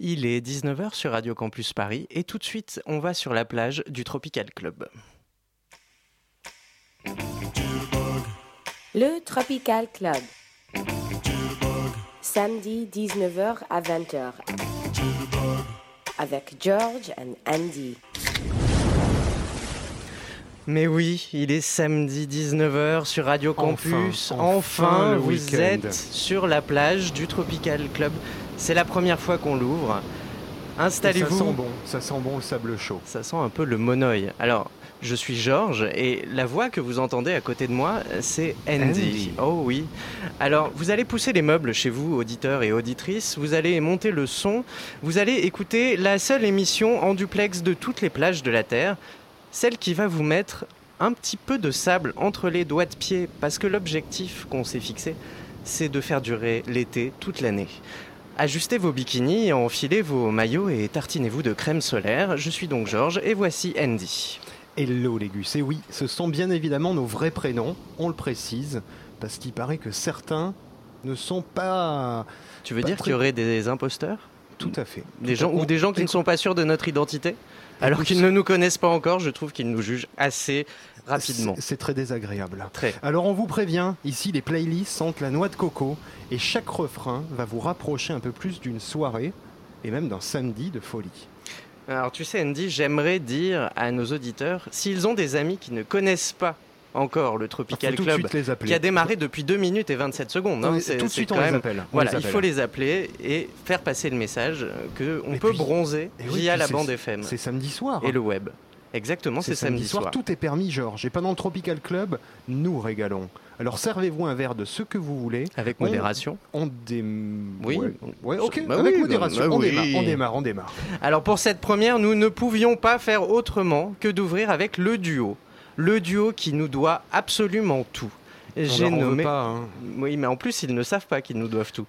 Il est 19h sur Radio Campus Paris et tout de suite, on va sur la plage du Tropical Club. Le Tropical Club. Samedi 19h à 20h. Avec George and Andy. Mais oui, il est samedi 19h sur Radio Campus. Enfin, enfin vous êtes sur la plage du Tropical Club. C'est la première fois qu'on l'ouvre. Ça Installez-vous. sent bon, ça sent bon le sable chaud. Ça sent un peu le monoï. Alors, je suis Georges et la voix que vous entendez à côté de moi, c'est Andy. Andy. Oh oui. Alors, vous allez pousser les meubles chez vous, auditeurs et auditrices. Vous allez monter le son. Vous allez écouter la seule émission en duplex de toutes les plages de la Terre. Celle qui va vous mettre un petit peu de sable entre les doigts de pied. Parce que l'objectif qu'on s'est fixé, c'est de faire durer l'été toute l'année. Ajustez vos bikinis, enfilez vos maillots et tartinez-vous de crème solaire. Je suis donc Georges et voici Andy. Hello les gus. Et oui, ce sont bien évidemment nos vrais prénoms, on le précise, parce qu'il paraît que certains ne sont pas Tu veux Pas dire très- qu'il y aurait des imposteurs? Tout à fait. des gens, Ou des gens qui ne sont pas sûrs de notre identité? Alors qu'ils ne nous connaissent pas encore, je trouve qu'ils nous jugent assez rapidement. C'est c'est très désagréable. Très. Alors on vous prévient, ici les playlists sentent la noix de coco et chaque refrain va vous rapprocher un peu plus d'une soirée et même d'un samedi de folie. Alors tu sais Andy, j'aimerais dire à nos auditeurs, s'ils ont des amis qui ne connaissent pas encore le Tropical de Club, les qui a démarré depuis 2 minutes et 27 secondes, Non, mais c'est- tout de c'est suite on quand les même- appelle. on Voilà, les il faut les appeler et faire passer le message que on peut puis- bronzer oui, via la bande FM C'est samedi soir. et le web. Exactement, c'est samedi soir. Tout est permis, Georges. Et pendant le Tropical Club, nous régalons. Alors servez-vous un verre de ce que vous voulez. Avec On- modération. On dé... Oui. Ouais, ouais, ok. Bah avec oui, modération. bah on, oui. démarre, on démarre, on démarre. Alors pour cette première, nous ne pouvions pas faire autrement que d'ouvrir avec le duo. Le duo qui nous doit absolument tout. J'ai nommé. pas. hein. Oui, mais en plus, ils ne savent pas qu'ils nous doivent tout.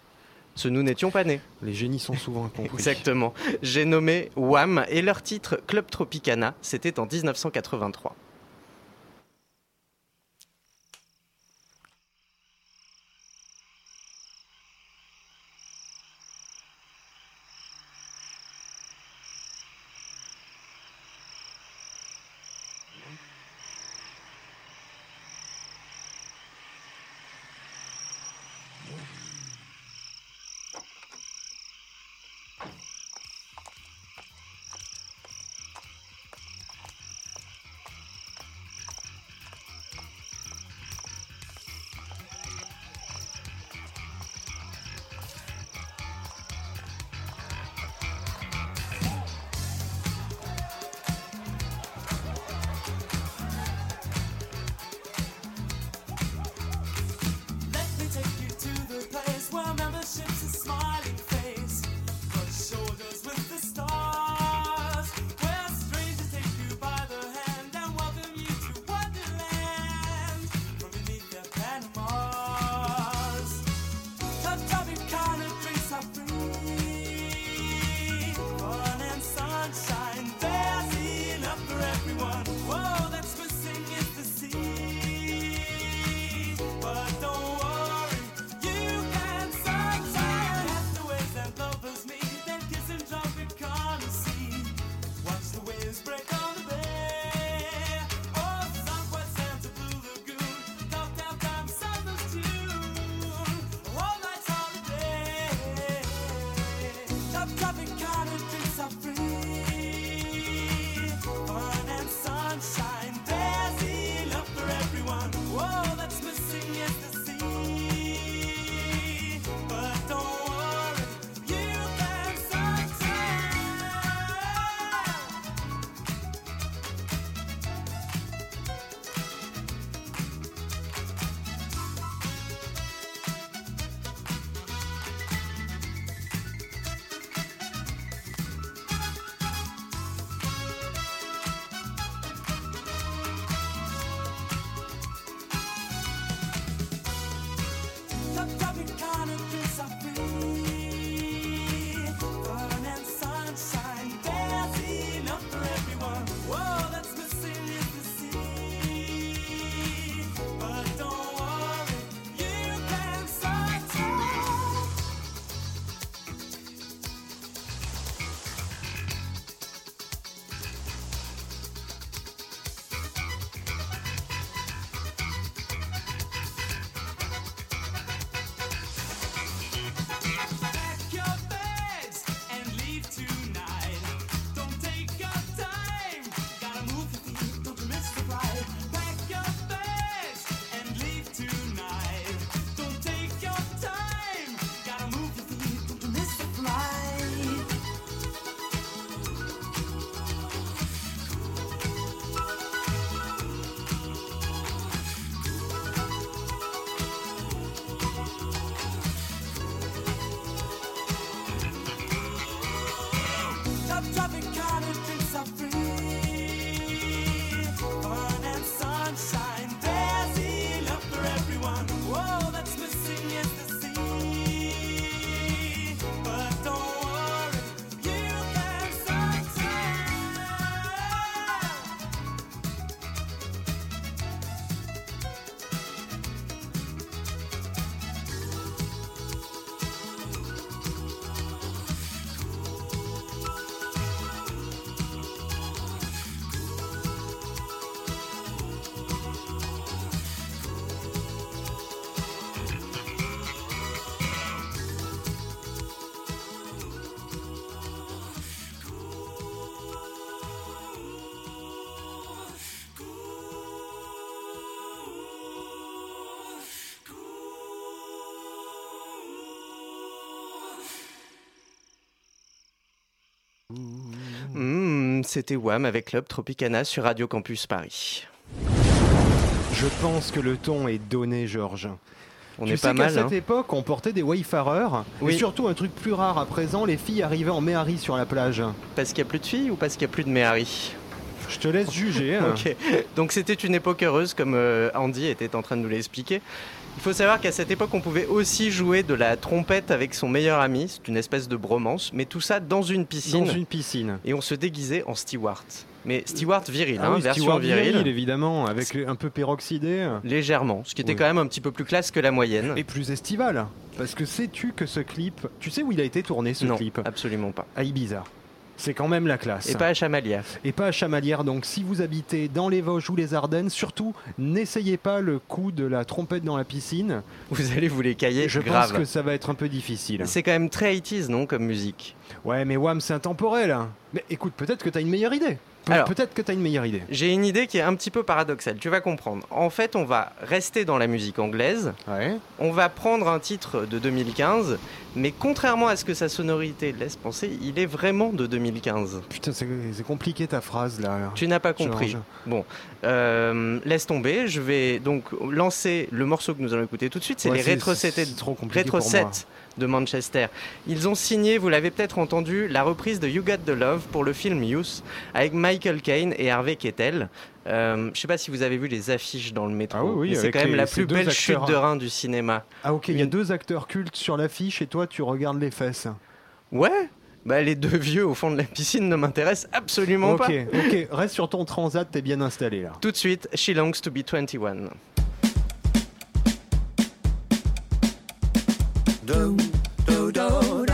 Ce nous n'étions pas nés. Les génies sont souvent incompris. Exactement. J'ai nommé Wham et leur titre Club Tropicana. C'était en 1983. C'était Wham avec Club Tropicana sur Radio Campus Paris. Je pense que le ton est donné, Georges. On tu est sais pas mal. cette hein. époque, on portait des wayfarers. Oui. Et surtout, un truc plus rare à présent, les filles arrivaient en méhari sur la plage. Parce qu'il n'y a plus de filles ou parce qu'il n'y a plus de Méhari? Je te laisse juger. hein. Donc c'était une époque heureuse, comme euh, Andy était en train de nous l'expliquer. Il faut savoir qu'à cette époque, on pouvait aussi jouer de la trompette avec son meilleur ami. C'est une espèce de bromance, mais tout ça dans une piscine. Dans une piscine. Et on se déguisait en steward. Mais steward viril, Ah hein, oui, version Stewart virile. viril, évidemment, avec un peu peroxydé. Légèrement, ce qui était Oui. quand même un petit peu plus classe que la moyenne. Et plus estival. Parce que sais-tu que ce clip. Tu sais où il a été tourné ce non, clip? absolument pas. À Ibiza. C'est quand même la classe. Et pas à Chamalières. Et pas à Chamalières. Donc si vous habitez dans les Vosges ou les Ardennes, surtout n'essayez pas le coup de la trompette dans la piscine. Vous allez vous les cailler Je grave. pense que ça va être un peu difficile. C'est quand même très 80s, non, comme musique? Ouais, mais Wham, c'est intemporel. hein. Mais écoute, peut-être que t'as une meilleure idée. Pe- Alors. Peut-être que t'as une meilleure idée. J'ai une idée qui est un petit peu paradoxale, tu vas comprendre. En fait, on va rester dans la musique anglaise, Ouais. on va prendre un titre de 2015, mais contrairement à ce que sa sonorité laisse penser, il est vraiment de 2015. Putain, c'est compliqué ta phrase là. Tu n'as pas compris. Bon, euh, laisse tomber. Je vais donc lancer le morceau que nous allons écouter tout de suite. C'est Ouais, les Retro 7 c'est trop compliqué pour moi. 7 de Manchester. Ils ont signé, vous l'avez peut-être entendu, la reprise de You Got the Love pour le film Youth avec Michael Caine et Harvey Keitel. Euh, je sais pas si vous avez vu les affiches dans le métro. Ah oui, oui, mais c'est quand même les- la plus belle acteurs, chute de rein du cinéma. Ah ok, il y a deux acteurs cultes sur l'affiche et toi tu regardes les fesses. Ouais bah, les deux vieux au fond de la piscine ne m'intéressent absolument pas. ok, reste sur ton transat, t'es bien installé là. Tout de suite, She Longs to be 21. She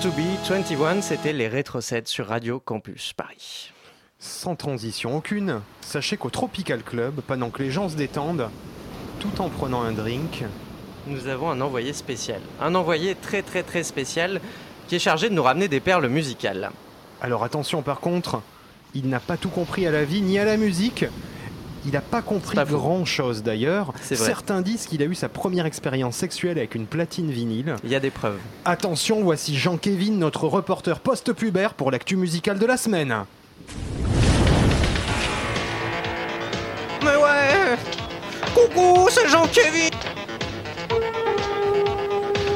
To Be 21, c'était les rétrocèdes sur Radio Campus Paris. Sans transition aucune, sachez qu'au Tropical Club, pendant que les gens se détendent, tout en prenant un drink, Nous avons un envoyé spécial. Un envoyé très très très spécial qui est chargé de nous ramener des perles musicales. Alors attention par contre, il n'a pas tout compris à la vie ni à la musique. Il n'a pas compris Pas faux. grand chose d'ailleurs. Certains disent qu'il a eu sa première expérience sexuelle avec une platine vinyle. Il y a des preuves. Attention, voici Jean-Kévin, notre reporter post-pubère pour l'actu musicale de la semaine. Mais ouais Coucou, c'est Jean-Kevin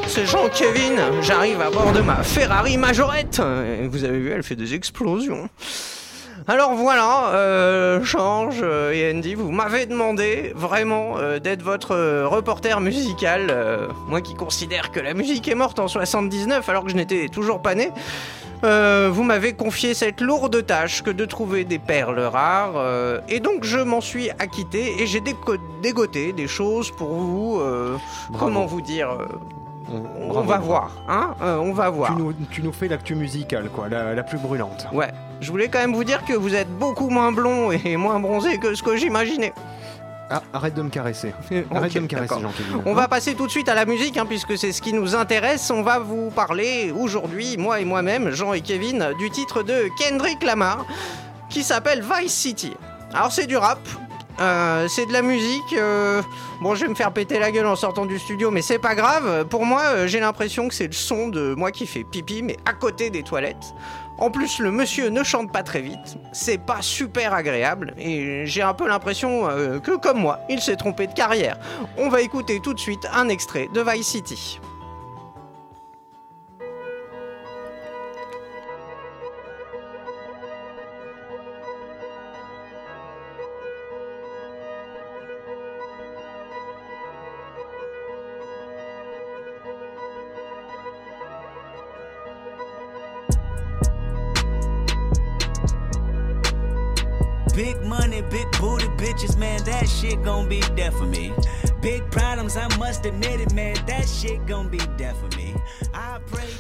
C'est Jean-Kevin, j'arrive à bord de ma Ferrari Majorette Et Vous avez vu, elle fait des explosions. Alors voilà, euh, Change euh, et Andy, vous m'avez demandé vraiment euh, d'être votre euh, reporter musical. euh, moi qui considère que la musique est morte en 79 alors que je n'étais toujours pas né. Euh, vous m'avez confié cette lourde tâche que de trouver des perles rares, euh, et donc je m'en suis acquitté et j'ai dégoté des choses pour vous. euh, comment vous dire euh, On, va voir, hein euh, On va voir. Tu nous, tu nous fais l'actu musicale, quoi, la, la plus brûlante. Ouais, je voulais quand même vous dire que vous êtes beaucoup moins blond et moins bronzé que ce que j'imaginais. Ah, arrête de me caresser. Arrête de me caresser. Jean-Kévin. On va passer tout de suite à la musique, hein, puisque c'est ce qui nous intéresse. On va vous parler aujourd'hui, moi et moi-même, Jean et Kevin, du titre de Kendrick Lamar, qui s'appelle Vice City. Alors c'est du rap, euh, c'est de la musique. euh, Bon, je vais me faire péter la gueule en sortant du studio, mais c'est pas grave. Pour moi, euh, j'ai l'impression que c'est le son de moi qui fais pipi, mais à côté des toilettes. En plus, le monsieur ne chante pas très vite, c'est pas super agréable, et j'ai un peu l'impression que, comme moi, il s'est trompé de carrière. On va écouter tout de suite un extrait de Vice City.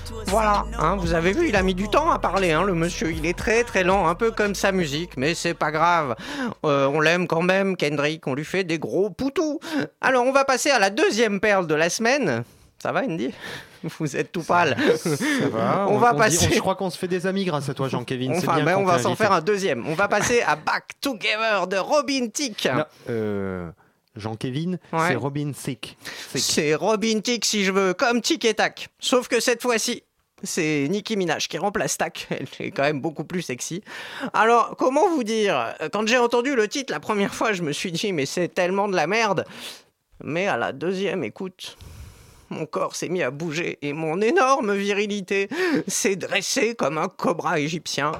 To a Voilà, hein, vous avez vu, il a mis du temps à parler, hein, le monsieur. Il est très très lent, un peu comme sa musique, mais c'est pas grave. Euh, on l'aime quand même, Kendrick, on lui fait des gros poutous. Alors, on va passer à la deuxième perle de la semaine. Ça va, Andy? Vous êtes tout pâle. Ça va, On va dit- passer- je crois qu'on se fait des amis grâce à toi, Jean-Kévin. c'est Enfin, bien ben, on va s'en faire un deuxième. On va passer à Back Together de Robin Thicke. Non, euh, Jean-Kévin, Ouais. c'est Robin Thicke. C'est Robin Thicke si je veux, comme Tic et Tac. Sauf que cette fois-ci, c'est Nicki Minaj qui remplace Tac. Elle est quand même beaucoup plus sexy. Alors, comment vous dire Quand j'ai entendu le titre la première fois, je me suis dit, mais c'est tellement de la merde. Mais à la deuxième écoute, mon corps s'est mis à bouger et mon énorme virilité s'est dressée comme un cobra égyptien.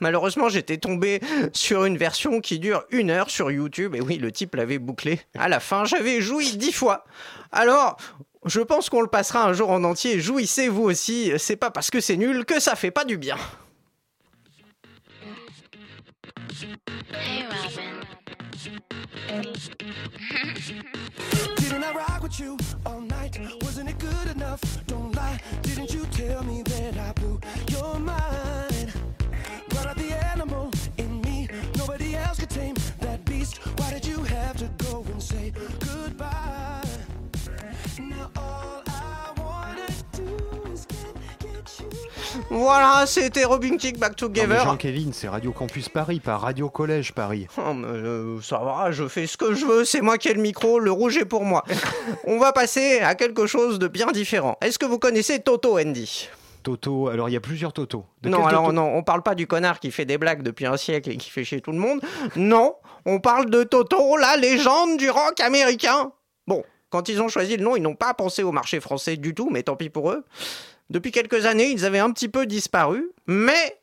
Malheureusement, j'étais tombé sur une version qui dure une heure sur YouTube. Et oui, le type l'avait bouclé. À la fin, j'avais joui dix fois. Alors, je pense qu'on le passera un jour en entier. Jouissez vous aussi. C'est pas parce que c'est nul que ça fait pas du bien. Wasn't it good enough? Don't lie. Didn't you tell me that I your mind? Else could tame that beast. Why did you have to go and say goodbye? Now all I wanna do is get, get you. Voilà, c'était Robin Kick Back Non, mais Together. Jean-Kévin, c'est Radio Campus Paris, pas Radio Collège Paris. Oh, mais, euh, ça va, je fais ce que je veux, c'est moi qui ai le micro, le rouge est pour moi. On va passer à quelque chose de bien différent. Est-ce que vous connaissez Toto Andy? Toto, alors il y a plusieurs Toto. De Non, alors Toto non, on parle pas du connard qui fait des blagues depuis un siècle et qui fait chier tout le monde. Non, on parle de Toto, la légende du rock américain. Bon, quand ils ont choisi le nom, ils n'ont pas pensé au marché français du tout, mais tant pis pour eux. Depuis quelques années, ils avaient un petit peu disparu, mais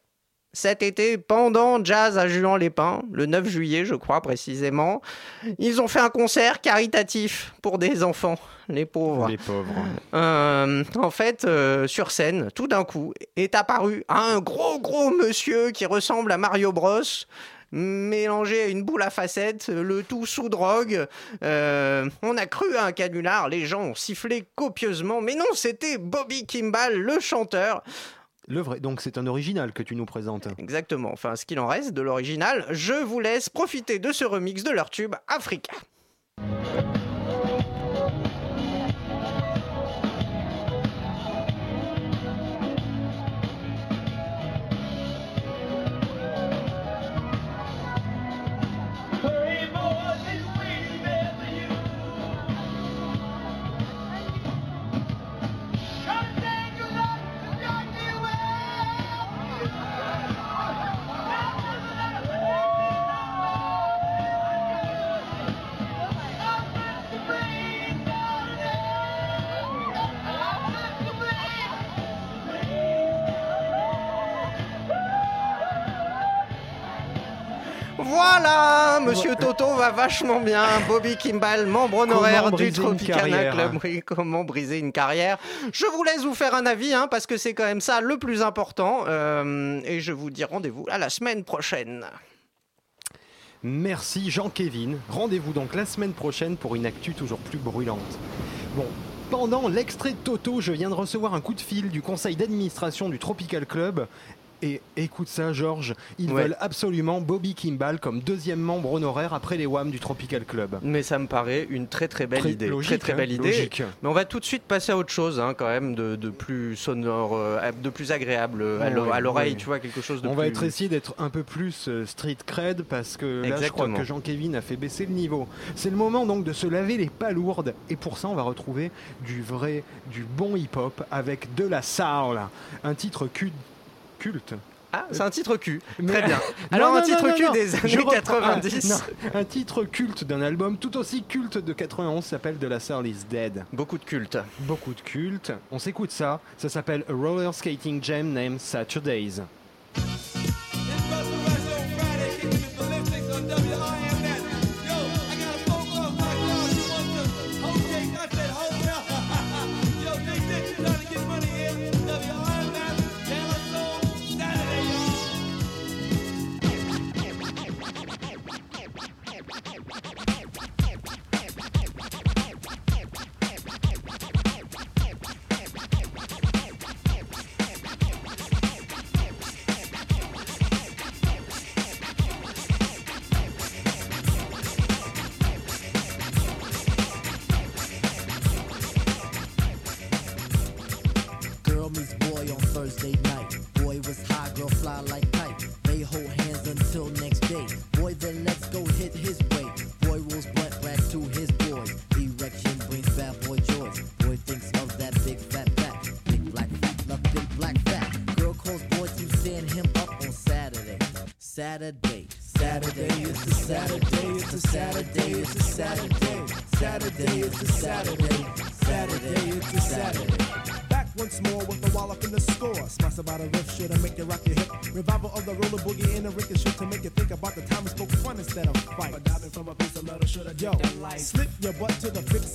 cet été, pendant Jazz à Juan-les-Pins, le 9 juillet, je crois précisément, ils ont fait un concert caritatif pour des enfants, les pauvres. Les pauvres. Euh, en fait, euh, sur scène, tout d'un coup, est apparu un gros gros monsieur qui ressemble à Mario Bros. mélangé à une boule à facettes, le tout sous drogue. Euh, on a cru à un canular, les gens ont sifflé copieusement, mais non, c'était Bobby Kimball, le chanteur. Le vrai. Donc c'est un original que tu nous présentes. Exactement, enfin ce qu'il en reste de l'original. Je vous laisse profiter de ce remix de leur tube Africa. Toto va vachement bien. Bobby Kimball, membre honoraire du Tropicana Club. Oui, comment briser une carrière Je vous laisse vous faire un avis, hein, parce que c'est quand même ça le plus important. Euh, et je vous dis rendez-vous à la semaine prochaine. Merci Jean-Kévin. Rendez-vous donc la semaine prochaine pour une actu toujours plus brûlante. Bon, pendant l'extrait de Toto, je viens de recevoir un coup de fil du conseil d'administration du Tropical Club. Et écoute ça, Georges, ils Ouais. veulent absolument Bobby Kimball comme deuxième membre honoraire après les WAM du Tropical Club. Mais ça me paraît une très très belle Très idée. logique, très très hein, belle idée. logique. Mais on va tout de suite passer à autre chose, hein, quand même, de, de plus sonore, euh, de plus agréable euh, à Ouais, l'oreille, ouais. tu vois, quelque chose de On plus... va être essayer d'être un peu plus euh, street cred parce que là, je crois que Jean-Kévin a fait baisser le niveau. C'est le moment donc de se laver les palourdes et pour ça, on va retrouver du vrai, du bon hip-hop avec de la soul, un titre cu- culte. Ah, c'est un titre cul. Très bien. Alors, non, un non, titre non, cul des années reprends- 90. Ah, un titre culte d'un album tout aussi culte de 91 s'appelle De la Soul is Dead. Beaucoup de culte. Beaucoup de culte. On s'écoute ça. Ça s'appelle A Roller Skating Jam Named Saturdays.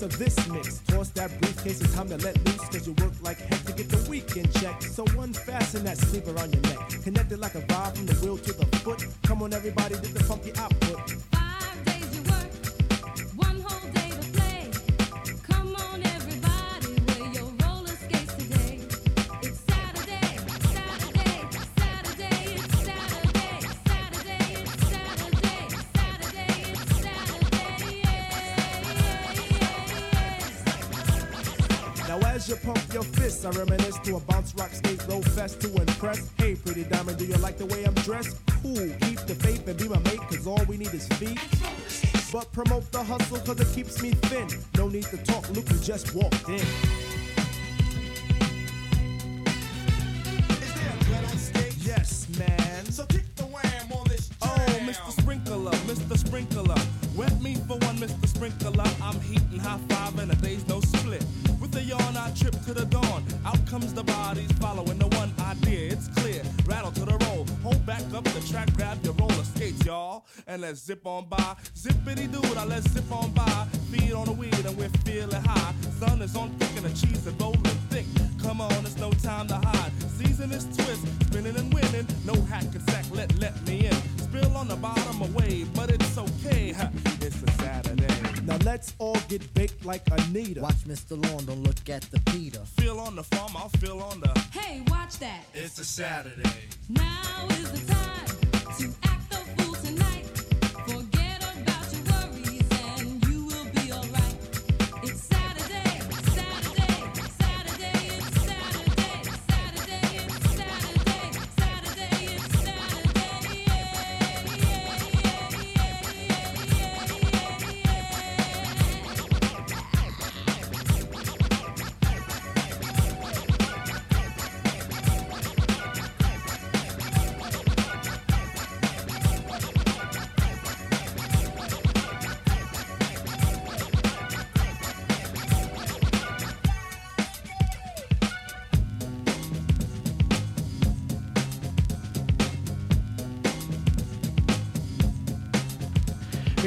Of this I reminisce to a bounce rock skate roll fest to impress. Hey, pretty diamond, do you like the way I'm dressed? Cool, keep the faith and be my mate, cause all we need is feet. But promote the hustle cause it keeps me thin. No need to talk, look who just walked in. Let's zip on by. Zippity doo, now let's zip on by. Feed on the weed and we're feeling high. Sun is on thick and the cheese is rolling thick. Come on, it's no time to hide. Season is twist, spinning and winning. No hack and sack, let let me in. Spill on the bottom away, but it's okay. huh, It's a Saturday. Now let's all get baked like Anita. Watch Mr. Lawn, don't look at the Peter. Feel on the farm, I'll feel on the. Hey, watch that. It's a Saturday.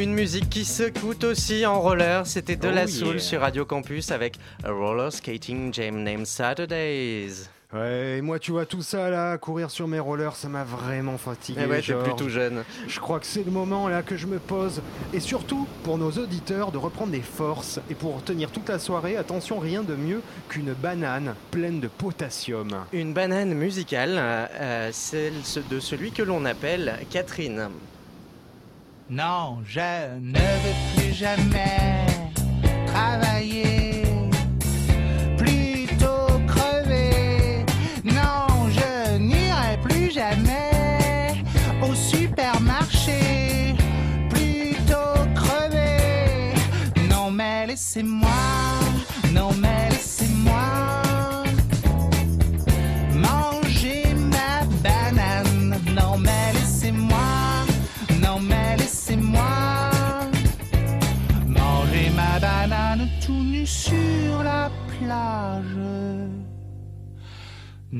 Une musique qui s'écoute aussi en roller, c'était de Oh la yeah. soul sur Radio Campus avec A Roller Skating Jam Named Saturdays. Ouais, et moi, tu vois, tout ça là, courir sur mes rollers, ça m'a vraiment fatigué. Eh ouais, t'es plus tout jeune. Je crois que c'est le moment là que je me pose. Et surtout, pour nos auditeurs, de reprendre des forces. Et pour tenir toute la soirée, attention, rien de mieux qu'une banane pleine de potassium. Une banane musicale, euh, euh, celle de celui que l'on appelle Catherine. Non, je ne veux plus jamais travailler,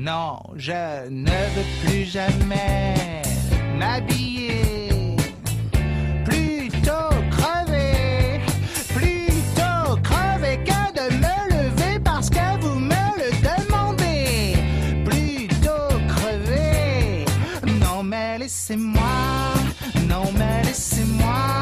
Non, je ne veux plus jamais m'habiller. Plutôt crever, plutôt crever que de me lever parce que vous me le demandez. Plutôt crever, non mais laissez-moi, non mais laissez-moi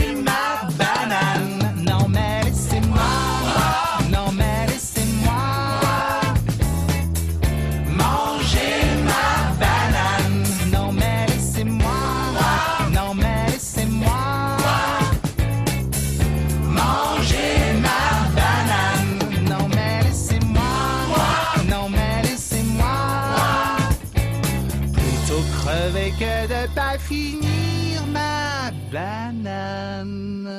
banane.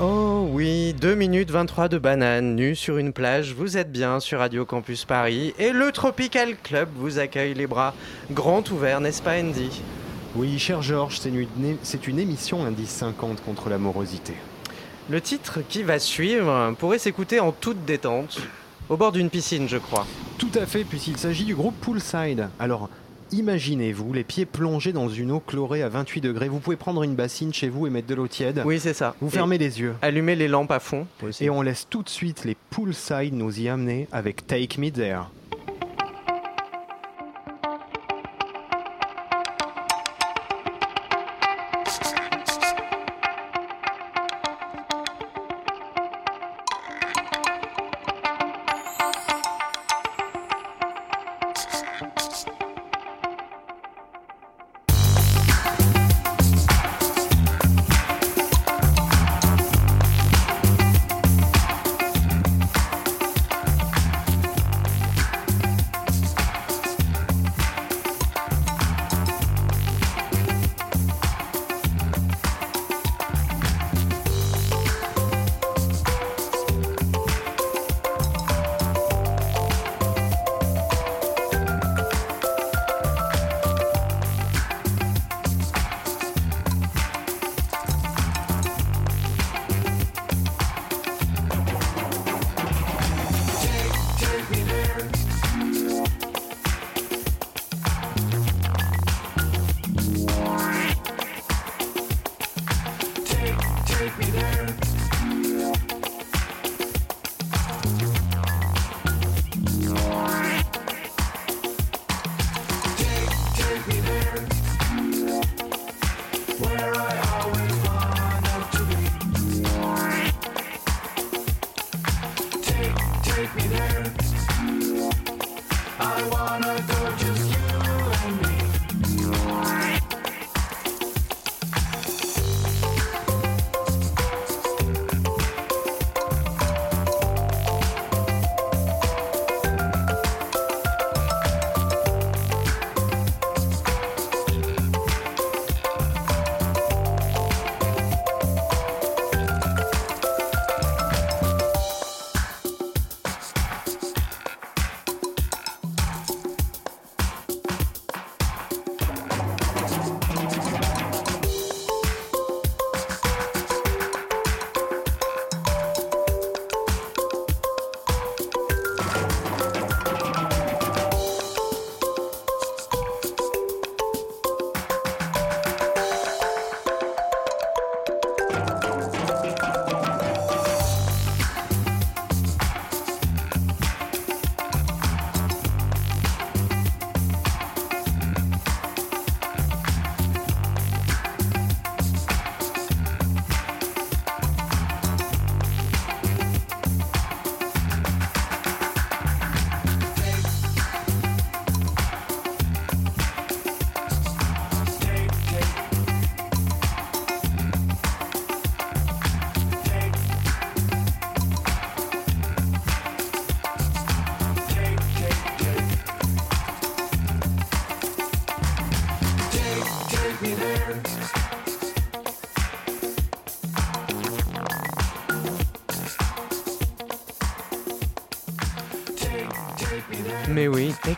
Oh oui, 2 minutes 23 de banane nue sur une plage, vous êtes bien sur Radio Campus Paris et le Tropical Club vous accueille les bras grands ouverts, n'est-ce pas Andy? Oui, cher Georges, c'est une, c'est une émission Indice 50 contre l'amorosité. Le titre qui va suivre pourrait s'écouter en toute détente, au bord d'une piscine je crois. Tout à fait, puisqu'il s'agit du groupe Poolside. Alors, imaginez-vous les pieds plongés dans une eau chlorée à 28 degrés? Vous pouvez prendre une bassine chez vous et mettre de l'eau tiède. Oui c'est ça. Vous Et fermez les yeux. Allumez les lampes à fond. Et on laisse tout de suite les Poolside nous y amener avec Take Me There.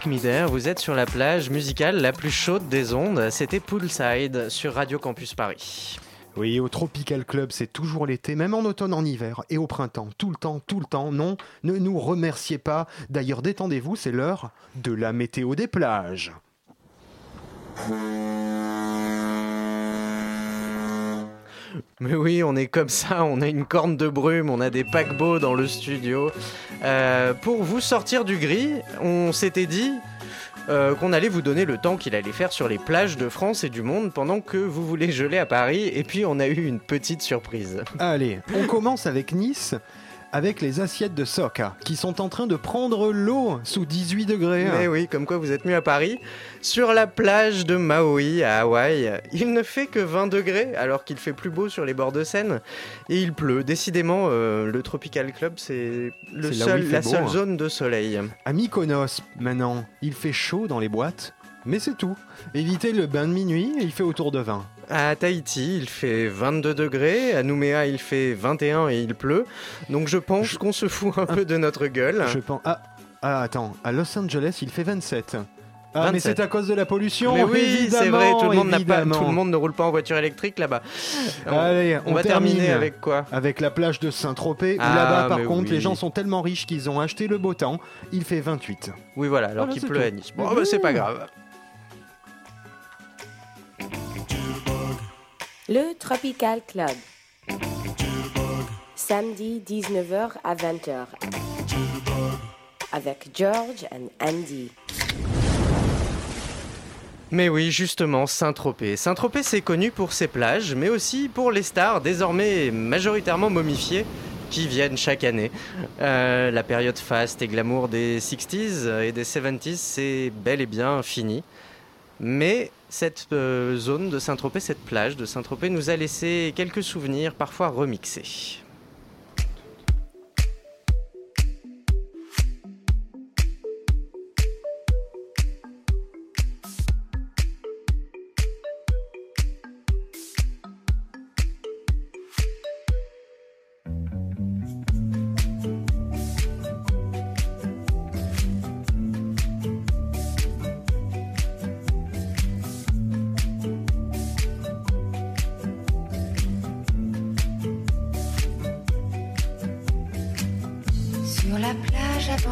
Vous êtes sur la plage musicale la plus chaude des ondes. C'était Poolside sur Radio Campus Paris. Oui, au Tropical Club, c'est toujours l'été, même en automne, en hiver et au printemps. Tout le temps, tout le temps. Non, ne nous remerciez pas. D'ailleurs, détendez-vous, c'est l'heure de la météo des plages. Mais oui, on est comme ça, on a une corne de brume, on a des paquebots dans le studio. Euh, pour vous sortir du gris, on s'était dit euh, qu'on allait vous donner le temps qu'il allait faire sur les plages de France et du monde pendant que vous voulez geler à Paris. Et puis on a eu une petite surprise. Allez, on commence avec Nice, avec les assiettes de Soca, qui sont en train de prendre l'eau sous 18 degrés. Mais oui, comme quoi vous êtes mieux à Paris. Sur la plage de Maui à Hawaï, il ne fait que 20 degrés alors qu'il fait plus beau sur les bords de Seine et il pleut. Décidément, euh, le Tropical Club, c'est le seul, la beau, seule hein. zone de soleil. À Mykonos, maintenant, il fait chaud dans les boîtes, mais c'est tout. Évitez le bain de minuit, il fait autour de 20. À Tahiti, il fait 22 degrés. À Nouméa, il fait 21 et il pleut. Donc je pense qu'on se fout un peu de notre gueule. Je pense. Ah, ah, attends, à Los Angeles, il fait 27. Ah, mais 27. c'est à cause de la pollution. Mais oui, c'est vrai, tout le, monde n'a pas, évidemment. tout le monde ne roule pas en voiture électrique là-bas. On- Allez, on, on va termine. terminer avec quoi? Avec la plage de Saint-Tropez, où Ah, là-bas, par contre, oui. les gens sont tellement riches qu'ils ont acheté le beau temps. Il fait 28. Oui, voilà, alors Voilà, qu'il pleut tout. à Nice. Bon, bah, c'est pas grave. Le Tropical Club. Samedi 19h à 20h. Avec George and Andy. Mais oui, justement, Saint-Tropez. Saint-Tropez, c'est connu pour ses plages, mais aussi pour les stars, désormais majoritairement momifiées, qui viennent chaque année. Euh, la période faste et glamour des 60s et des 70s, c'est bel et bien fini. Mais cette euh, zone de Saint-Tropez, cette plage de Saint-Tropez, nous a laissé quelques souvenirs, parfois remixés.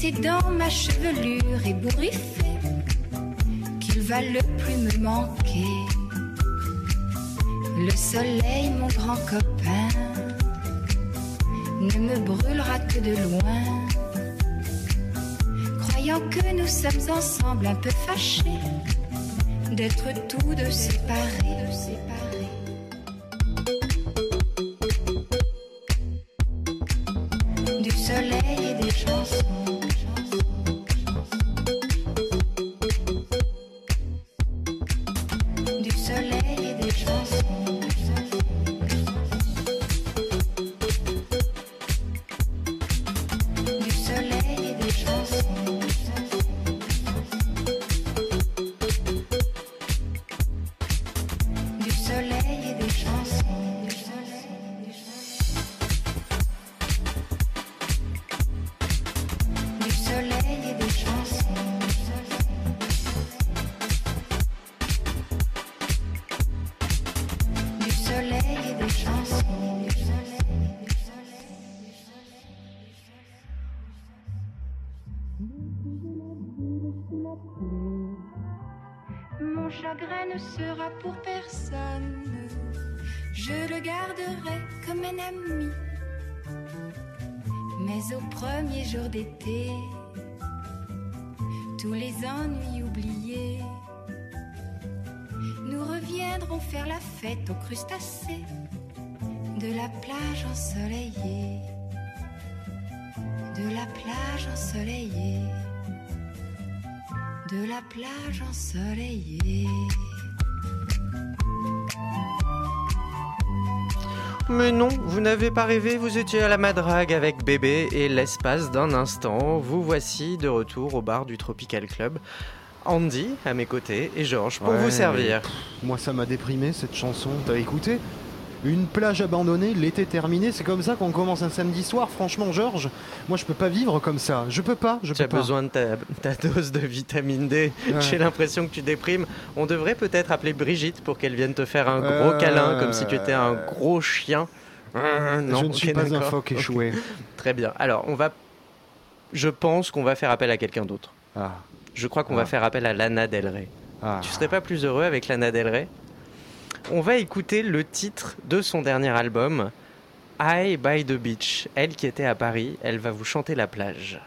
C'est dans ma chevelure ébouriffée qu'il va le plus me manquer. Le soleil, mon grand copain, ne me brûlera que de loin. Croyant que nous sommes ensemble un peu fâchés d'être tous deux séparés. séparés. Premier jour d'été, tous les ennuis oubliés, nous reviendrons faire la fête aux crustacés de la plage ensoleillée, de la plage ensoleillée, de la plage ensoleillée. Mais non, vous n'avez pas rêvé, vous étiez à la madrague avec bébé et l'espace d'un instant, vous voici de retour au bar du Tropical Club. Andy à mes côtés et Georges pour Ouais, vous servir. pff, Moi, ça m'a déprimé cette chanson. T'as écouté? Une plage abandonnée, l'été terminé, c'est comme ça qu'on commence un samedi soir. Franchement, Georges, moi je peux pas vivre comme ça. Je peux pas. Je Tu as pas. besoin de ta, ta dose de vitamine D. Ouais. J'ai l'impression que tu déprimes. On devrait peut-être appeler Brigitte pour qu'elle vienne te faire un gros Euh, câlin, comme si tu étais un gros chien. Euh, non, je ne ok, suis pas un phoque échoué. Très bien. Alors, on va. Je pense qu'on va faire appel à quelqu'un d'autre. Ah. Je crois qu'on Ah. va faire appel à Lana Del Rey. Ah. Tu serais pas plus heureux avec Lana Del Rey? On va écouter le titre de son dernier album, I by the Beach. Elle qui était à Paris, elle va vous chanter la plage.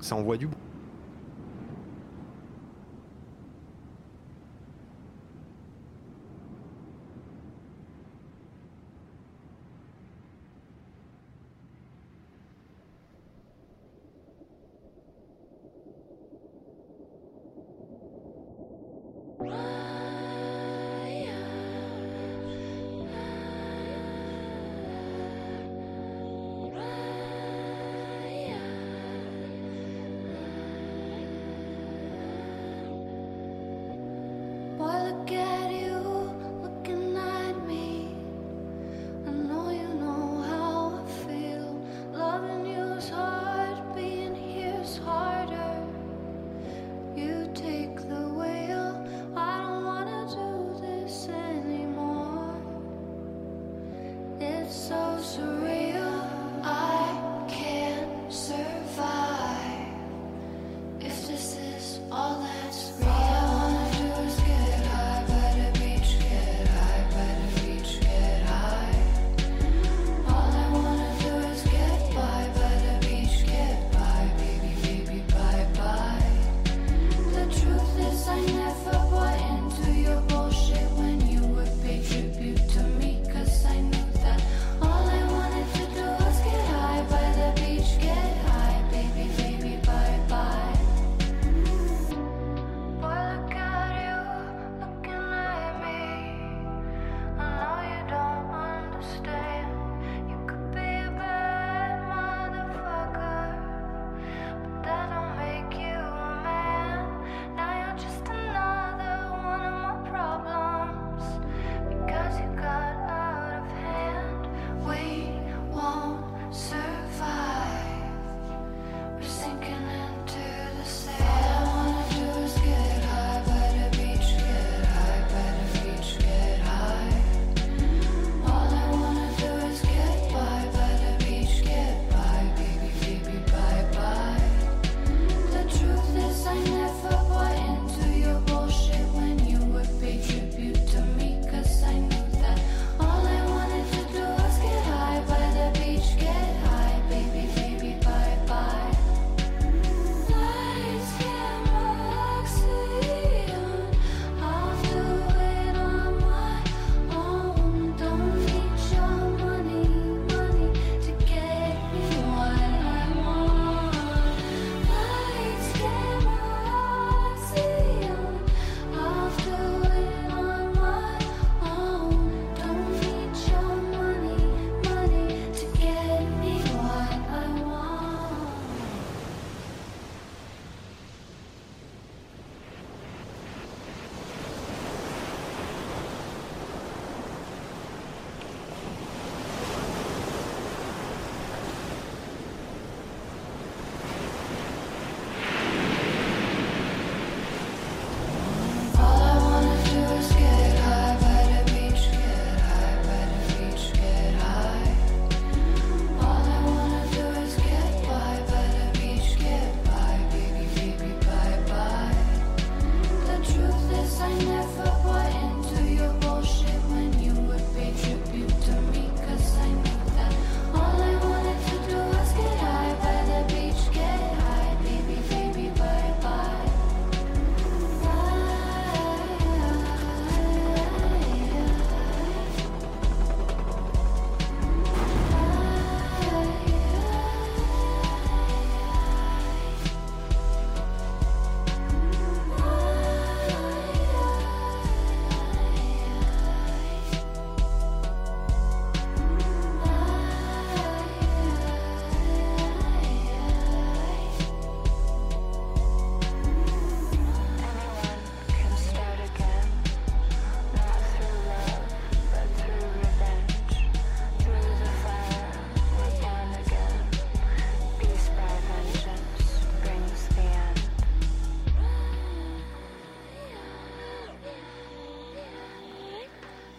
Ça envoie du bout. Música ah!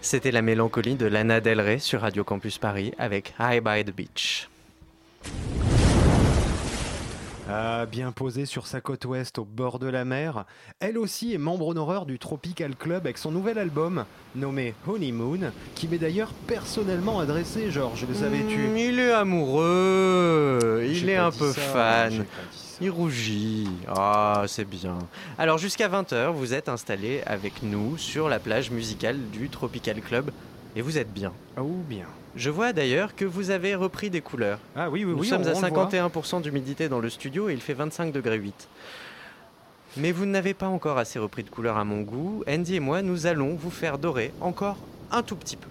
C'était la mélancolie de Lana Del Rey sur Radio Campus Paris avec High by the Beach. Ah, bien posée sur sa côte ouest au bord de la mer, elle aussi est membre honoraire du Tropical Club avec son nouvel album nommé Honeymoon, qui m'est d'ailleurs personnellement adressé, Georges, le savais-tu? Mm, il est amoureux, il est un peu ça, fan. Il rougit. Ah, c'est bien. Alors jusqu'à 20h, vous êtes installés avec nous sur la plage musicale du Tropical Club et vous êtes bien. Oh bien. Je vois d'ailleurs que vous avez repris des couleurs. Ah oui, oui, Nous oui, sommes à on le voit. 51% d'humidité dans le studio et il fait 25 degrés 8. Mais vous n'avez pas encore assez repris de couleurs à mon goût. Andy et moi, nous allons vous faire dorer encore un tout petit peu.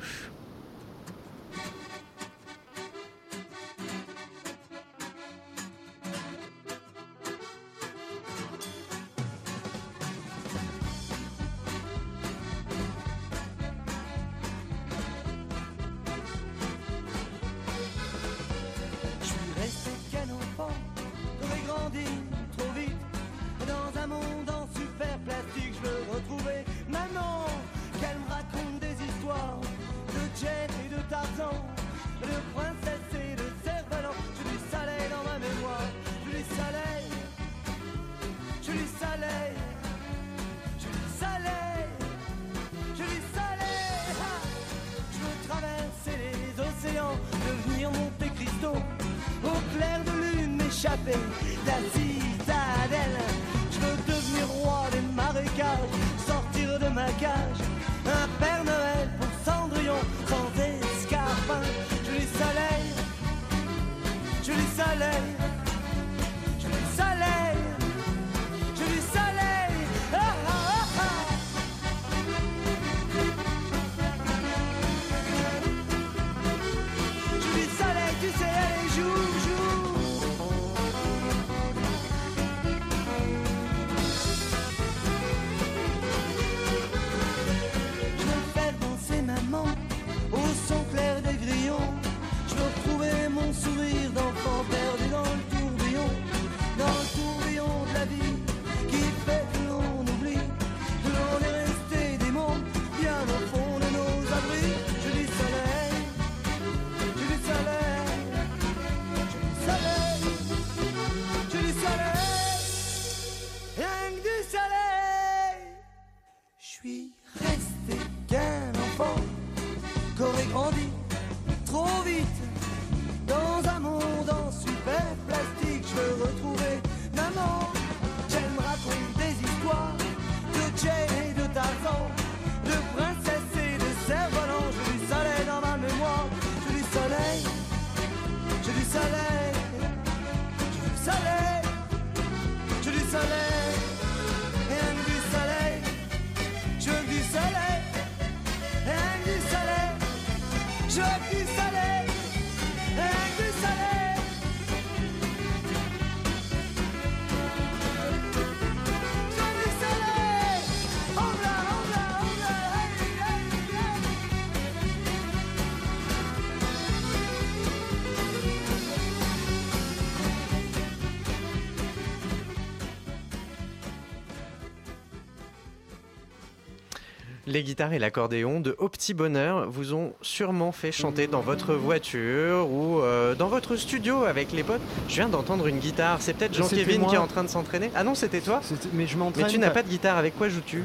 Les guitares et l'accordéon de Au Petit Bonheur vous ont sûrement fait chanter dans votre voiture ou euh, dans votre studio avec les potes. Je viens d'entendre une guitare, c'est peut-être C'était Jean-Kévin qui est en train de s'entraîner. Ah non, c'était toi Mais je m'entraîne. Mais tu n'as pas de guitare, avec quoi joues-tu?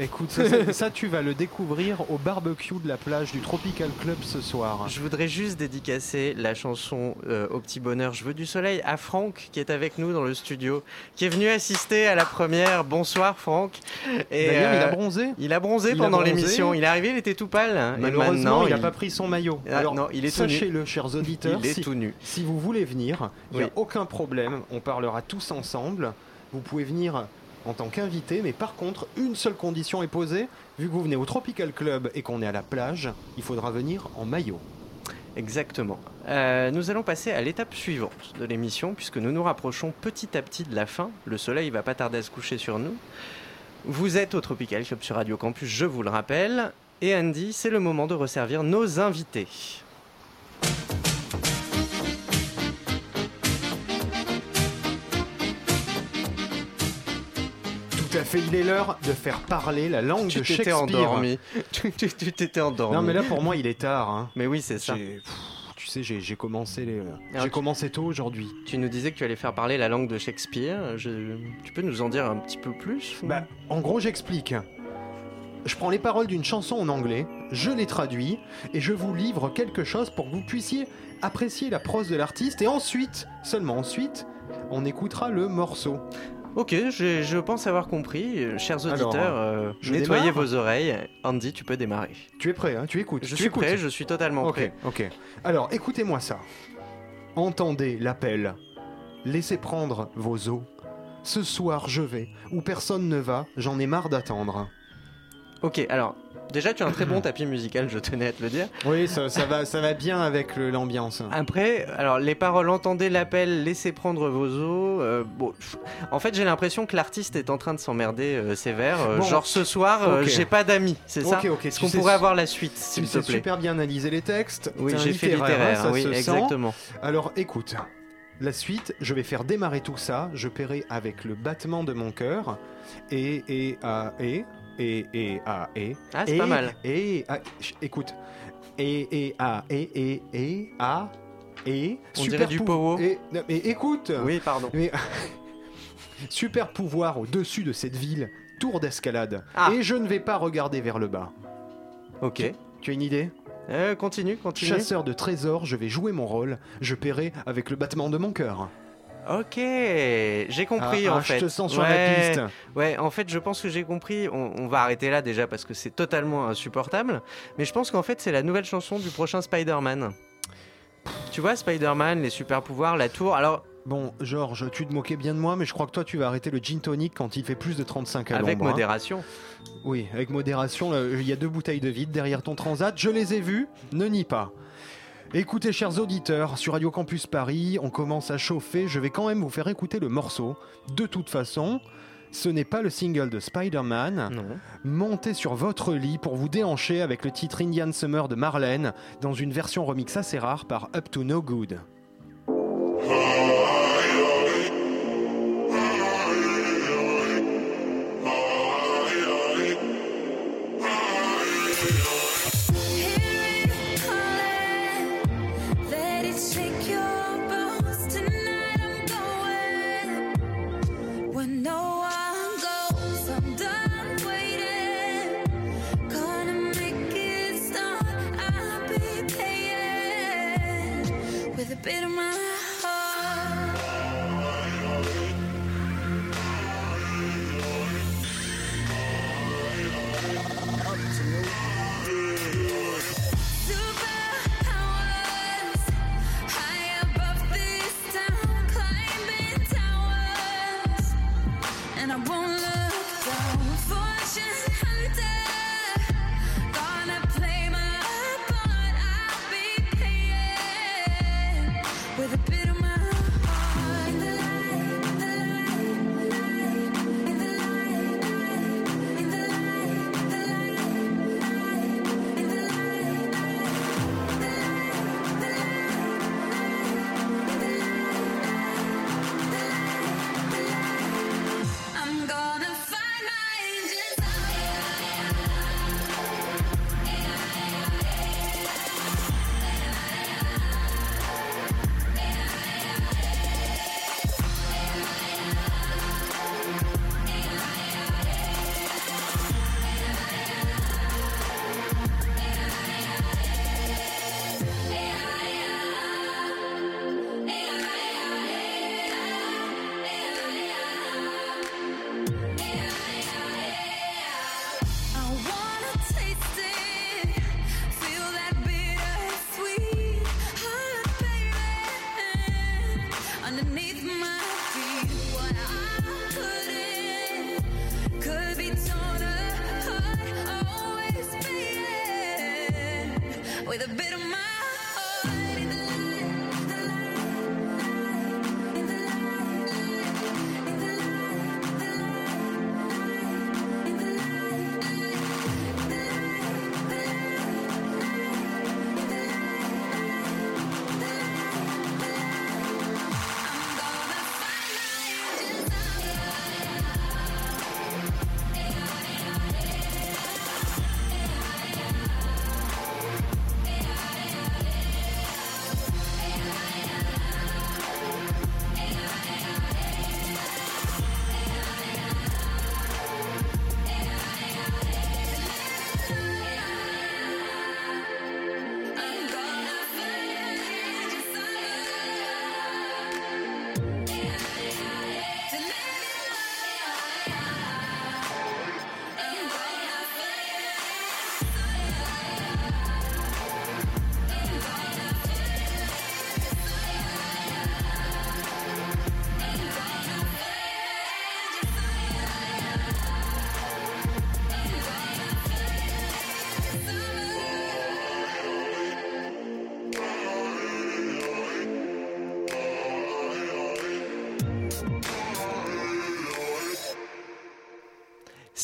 Écoute, ça, ça- ça, tu vas le découvrir au barbecue de la plage du Tropical Club ce soir. Je voudrais juste dédicacer la chanson euh, Au Petit Bonheur, Je veux du soleil à Franck qui est avec nous dans le studio, qui est venu assister à la première. Bonsoir Franck. Et, D'ailleurs, il a euh, bronzé. Il a bronzé Il a pendant bronzé. l'émission. Il est arrivé, il était tout pâle. Malheureusement, maintenant, il n'a pas pris son maillot. Ah, Alors, non, il est sachez-le, chers auditeurs, Il est si, tout nu. si vous voulez venir, il n'y a aucun problème. On parlera tous ensemble. Vous pouvez venir en tant qu'invité, mais par contre, une seule condition est posée. Vu que vous venez au Tropical Club et qu'on est à la plage, il faudra venir en maillot. Exactement. Euh, nous allons passer à l'étape suivante de l'émission, puisque nous nous rapprochons petit à petit de la fin. Le soleil va pas tarder à se coucher sur nous. Vous êtes au Tropical Club sur Radio Campus, je vous le rappelle. Et Andy, c'est le moment de resservir nos invités. Fait, il est l'heure de faire parler la langue Tu de Shakespeare. endormi. Tu t'étais endormi. Non, mais là, pour moi, il est tard. hein. Mais oui, c'est ça. Pff, Tu sais, j'ai commencé, les... Alors, j'ai commencé tôt aujourd'hui. Tu nous disais que tu allais faire parler la langue de Shakespeare. Je- Tu peux nous en dire un petit peu plus Bah, en gros, j'explique. Je prends les paroles d'une chanson en anglais, je les traduis, et je vous livre quelque chose pour que vous puissiez apprécier la prose de l'artiste, et ensuite, seulement ensuite, on écoutera le morceau. Ok, je, je pense avoir compris. Euh, Chers Alors, auditeurs, euh, nettoyez vos oreilles. Andy, tu peux démarrer. Tu es prêt, hein Tu écoutes Je tu suis écoutes. prêt, je suis totalement prêt. ok. Alors, écoutez-moi ça. Entendez l'appel. Laissez prendre vos os. Ce soir, je vais. Où personne ne va, j'en ai marre d'attendre. Ok, alors, déjà, tu as un très bon tapis musical, je tenais à te le dire. Oui, ça, ça va, ça va bien avec l'ambiance. Après, alors les paroles, entendez l'appel, laissez prendre vos os. euh, bon, en fait, j'ai l'impression que l'artiste est en train de s'emmerder euh, sévère. euh, Bon, genre ce soir, j'ai pas d'amis, c'est ça Est-ce qu'on pourrait avoir la suite, s'il te plaît super bien analyser les textes. Oui, j'ai fait littéraire, hein, ça oui, se sent. exactement. Alors écoute, la suite, je vais faire démarrer tout ça. Je paierai avec le battement de mon cœur. Et, et, et, et, et, à, et. Ah, c'est pas mal. Et, écoute. Et, et, à, et, et, et, à, et. On super dirait du powo. Et, mais écoute. Oui, pardon. Mais- super pouvoir au-dessus de cette ville. Tour d'escalade. Ah. Et je ne vais pas regarder vers le bas. Ok. Tu, tu as une idée? Euh, continue, continue. Chasseur de trésors, je vais jouer mon rôle. Je paierai avec le battement de mon cœur. Ok, j'ai compris Ah, en ah, je fait. te sens sur la piste. Ouais, en fait, je pense que j'ai compris. On, on va arrêter là déjà parce que c'est totalement insupportable. Mais je pense qu'en fait, c'est la nouvelle chanson du prochain Spider-Man. Tu vois, Spider-Man, les super pouvoirs, la tour. Alors, Bon, Georges, tu te moquais bien de moi, mais je crois que toi, tu vas arrêter le gin tonic quand il fait plus de 35 à avec hein. modération. Oui, avec modération. Il y a deux bouteilles de vide derrière ton transat. Je les ai vues, ne nie pas. Écoutez, chers auditeurs, sur Radio Campus Paris, on commence à chauffer. Je vais quand même vous faire écouter le morceau. De toute façon, ce n'est pas le single de Spider-Man. Montez sur votre lit pour vous déhancher avec le titre Indian Summer de Marlène dans une version remix assez rare par Up to No Good.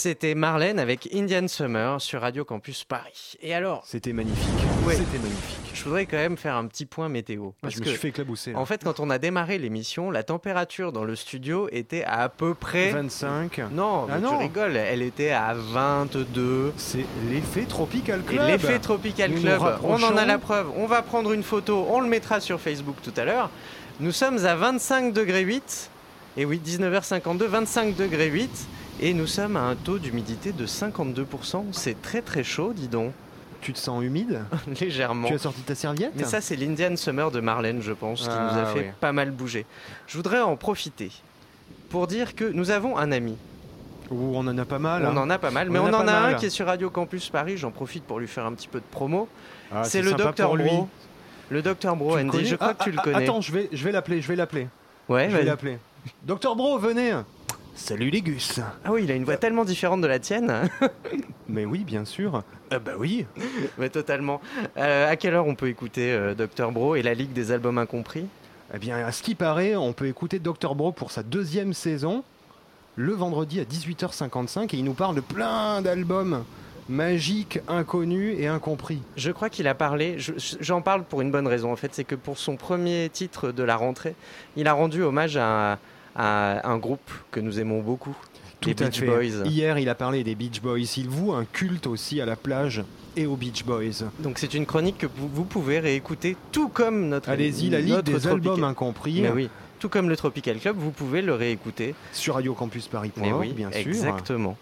C'était Marlène avec Indian Summer sur Radio Campus Paris. Et alors C'était magnifique. Ouais. C'était magnifique. Je voudrais quand même faire un petit point météo. Ah, je me suis fait éclabousser. là. En fait, quand on a démarré l'émission, la température dans le studio était à, à peu près. 25. Non, Ah mais non. tu rigoles, elle était à 22. C'est l'effet Tropical Club. l'effet Tropical Nous nous Club, on en a la preuve. On va prendre une photo, on le mettra sur Facebook tout à l'heure. Nous sommes à 25 degrés 8. Et oui, 19h52, 25 degrés 8. Et nous sommes à un taux d'humidité de 52%. C'est très très chaud, dis donc. Tu te sens humide Légèrement. Tu as sorti ta serviette Mais ça, c'est l'Indian Summer de Marlène, je pense, qui nous a Ah, fait oui. pas mal bouger. Je voudrais en profiter pour dire que nous avons un ami. Ouh, on en a pas mal. On hein. en a pas mal, mais On en a en pas a un qui est sur Radio Campus Paris. J'en profite pour lui faire un petit peu de promo. Ah, c'est le docteur. Bro. Le docteur Bro, le Andy. Je crois Ah, que tu le ah, connais. Attends, je vais, je vais l'appeler, je vais l'appeler. ouais, je vais l'appeler. Docteur Bro, venez. Salut les gus. Ah oui, il a une voix tellement différente de la tienne. Mais oui, bien sûr. Ah bah oui. mais totalement. Euh, à quelle heure on peut écouter euh, Docteur Bro et la Ligue des albums incompris? Eh bien, à ce qui paraît, on peut écouter Docteur Bro pour sa deuxième saison le vendredi à 18h55 et il nous parle de plein d'albums magiques, inconnus et incompris. Je crois qu'il a parlé, je- j'en parle pour une bonne raison en fait, c'est que pour son premier titre de la rentrée, il a rendu hommage à, à un groupe que nous aimons beaucoup, les Tout à Beach fait. Boys. Hier, il a parlé des Beach Boys. Il voue un culte aussi à la plage et aux Beach Boys. Donc c'est une chronique que vous, pouvez réécouter tout comme notre Allez-y, la notre des Tropical- albums incompris Mais oui, tout comme le Tropical Club, vous pouvez le réécouter. sur radiocampusparis.org, Mais oui, bien sûr. exactement.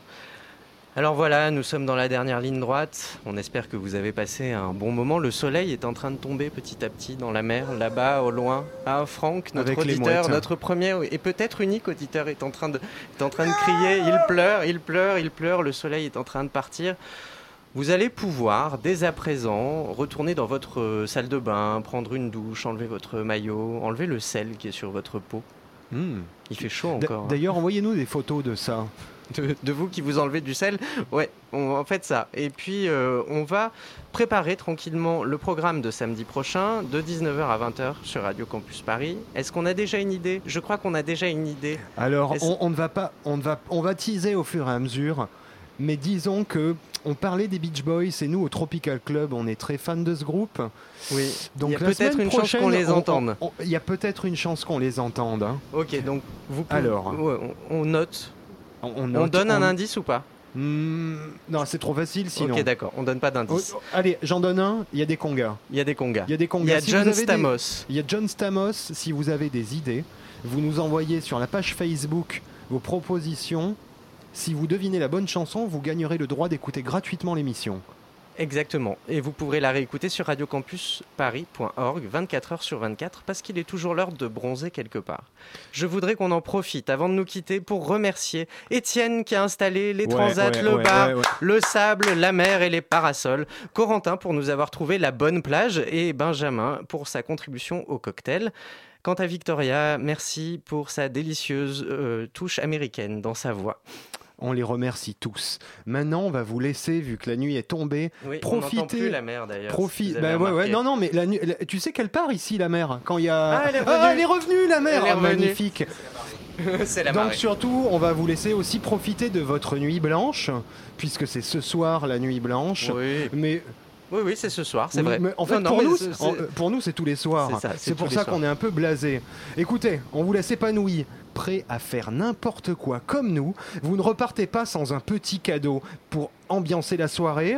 Alors voilà, nous sommes dans la dernière ligne droite. On espère que vous avez passé un bon moment. Le soleil est en train de tomber petit à petit dans la mer, là-bas, au loin. Ah, Franck, notre Avec auditeur, notre premier et peut-être unique auditeur est en train de, est en train de crier. Il pleure, il pleure, il pleure. Le soleil est en train de partir. Vous allez pouvoir, dès à présent, retourner dans votre salle de bain, prendre une douche, enlever votre maillot, enlever le sel qui est sur votre peau. Hmm. Il fait chaud encore. hein. D'ailleurs, envoyez-nous des photos de ça. De, de vous qui vous enlevez du sel. Ouais, on en fait ça. Et puis, euh, on va préparer tranquillement le programme de samedi prochain, de 19h à 20h sur Radio Campus Paris. Est-ce qu'on a déjà une idée? Je crois qu'on a déjà une idée. Alors, on, on ne va pas, on ne va, on va teaser au fur et à mesure. Mais disons que on parlait des Beach Boys et nous au Tropical Club, on est très fans de ce groupe. Oui. Donc Il y a peut-être une chance qu'on les entende. Il y a peut-être une chance qu'on les entende. hein. Ok, donc vous pouvez- Alors. On note. On, donne un indice ou pas? Hmm, non, c'est trop facile sinon. Ok, d'accord. On donne pas d'indice. Oh, allez, j'en donne un. Il y a des congas. Il y a des congas. Il y a des congas. Il y a Si John des- Stamos. Il y a John Stamos. Si vous avez des idées, vous nous envoyez sur la page Facebook vos propositions. Si vous devinez la bonne chanson, vous gagnerez le droit d'écouter gratuitement l'émission. Exactement. Et vous pourrez la réécouter sur radiocampusparis.org 24 heures sur 24 parce qu'il est toujours l'heure de bronzer quelque part. Je voudrais qu'on en profite avant de nous quitter pour remercier Étienne qui a installé les Ouais, transats, ouais, le ouais, bar, le sable, la mer et les parasols. Corentin pour nous avoir trouvé la bonne plage et Benjamin pour sa contribution au cocktail. Quant à Victoria, merci pour sa délicieuse euh, touche américaine dans sa voix. On les remercie tous. Maintenant, on va vous laisser, vu que la nuit est tombée. Oui, on profitez. plus la mer d'ailleurs. si Profite. vous avez Bah ouais, ouais, remarqué. non, non, mais la nuit, la- tu sais qu'elle part ici, la mer, quand il y a. Ah, elle est revenue. elle est revenue, la mer. Est Ah, revenue. magnifique. C'est la Donc surtout, on va vous laisser aussi profiter de votre nuit blanche, puisque c'est ce soir la nuit blanche. Oui. Mais Oui, oui, c'est ce soir, c'est Oui, vrai. mais en fait, Non, non, pour, mais nous, en- pour nous, c'est tous les soirs. C'est pour ça qu'on est un peu blasé. Écoutez, on vous laisse épanoui, prêt à faire n'importe quoi comme nous. Vous ne repartez pas sans un petit cadeau pour ambiancer la soirée.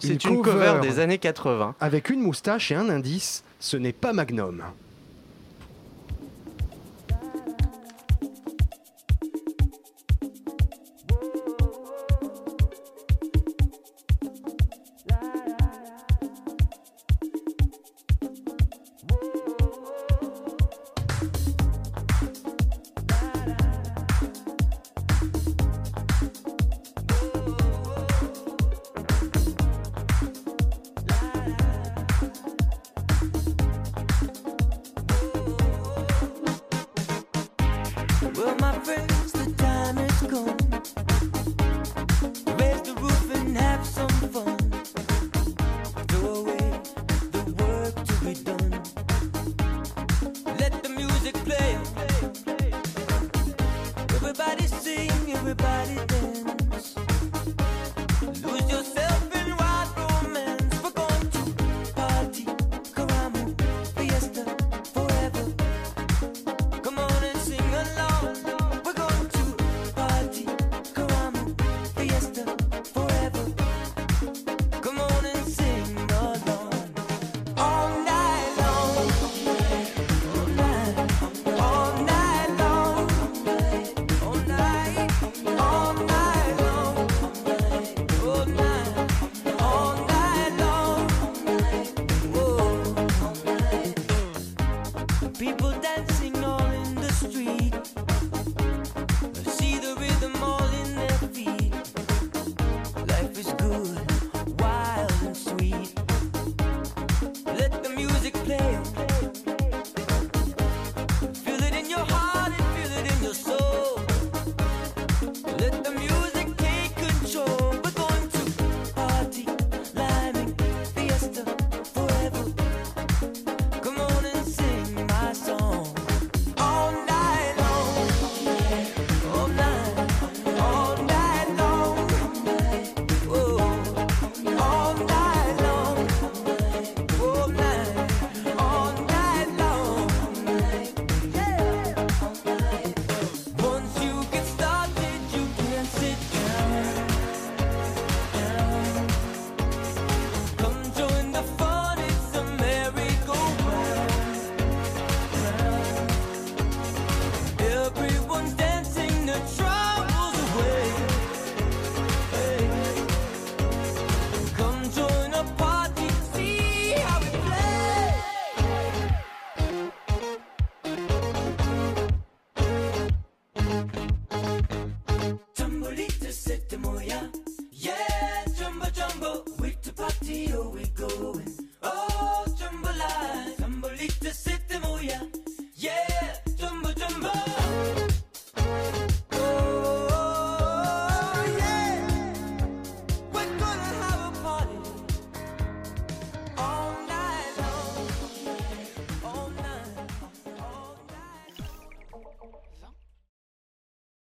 C'est une cover des années 80. Avec une moustache et un indice, ce n'est pas Magnum. people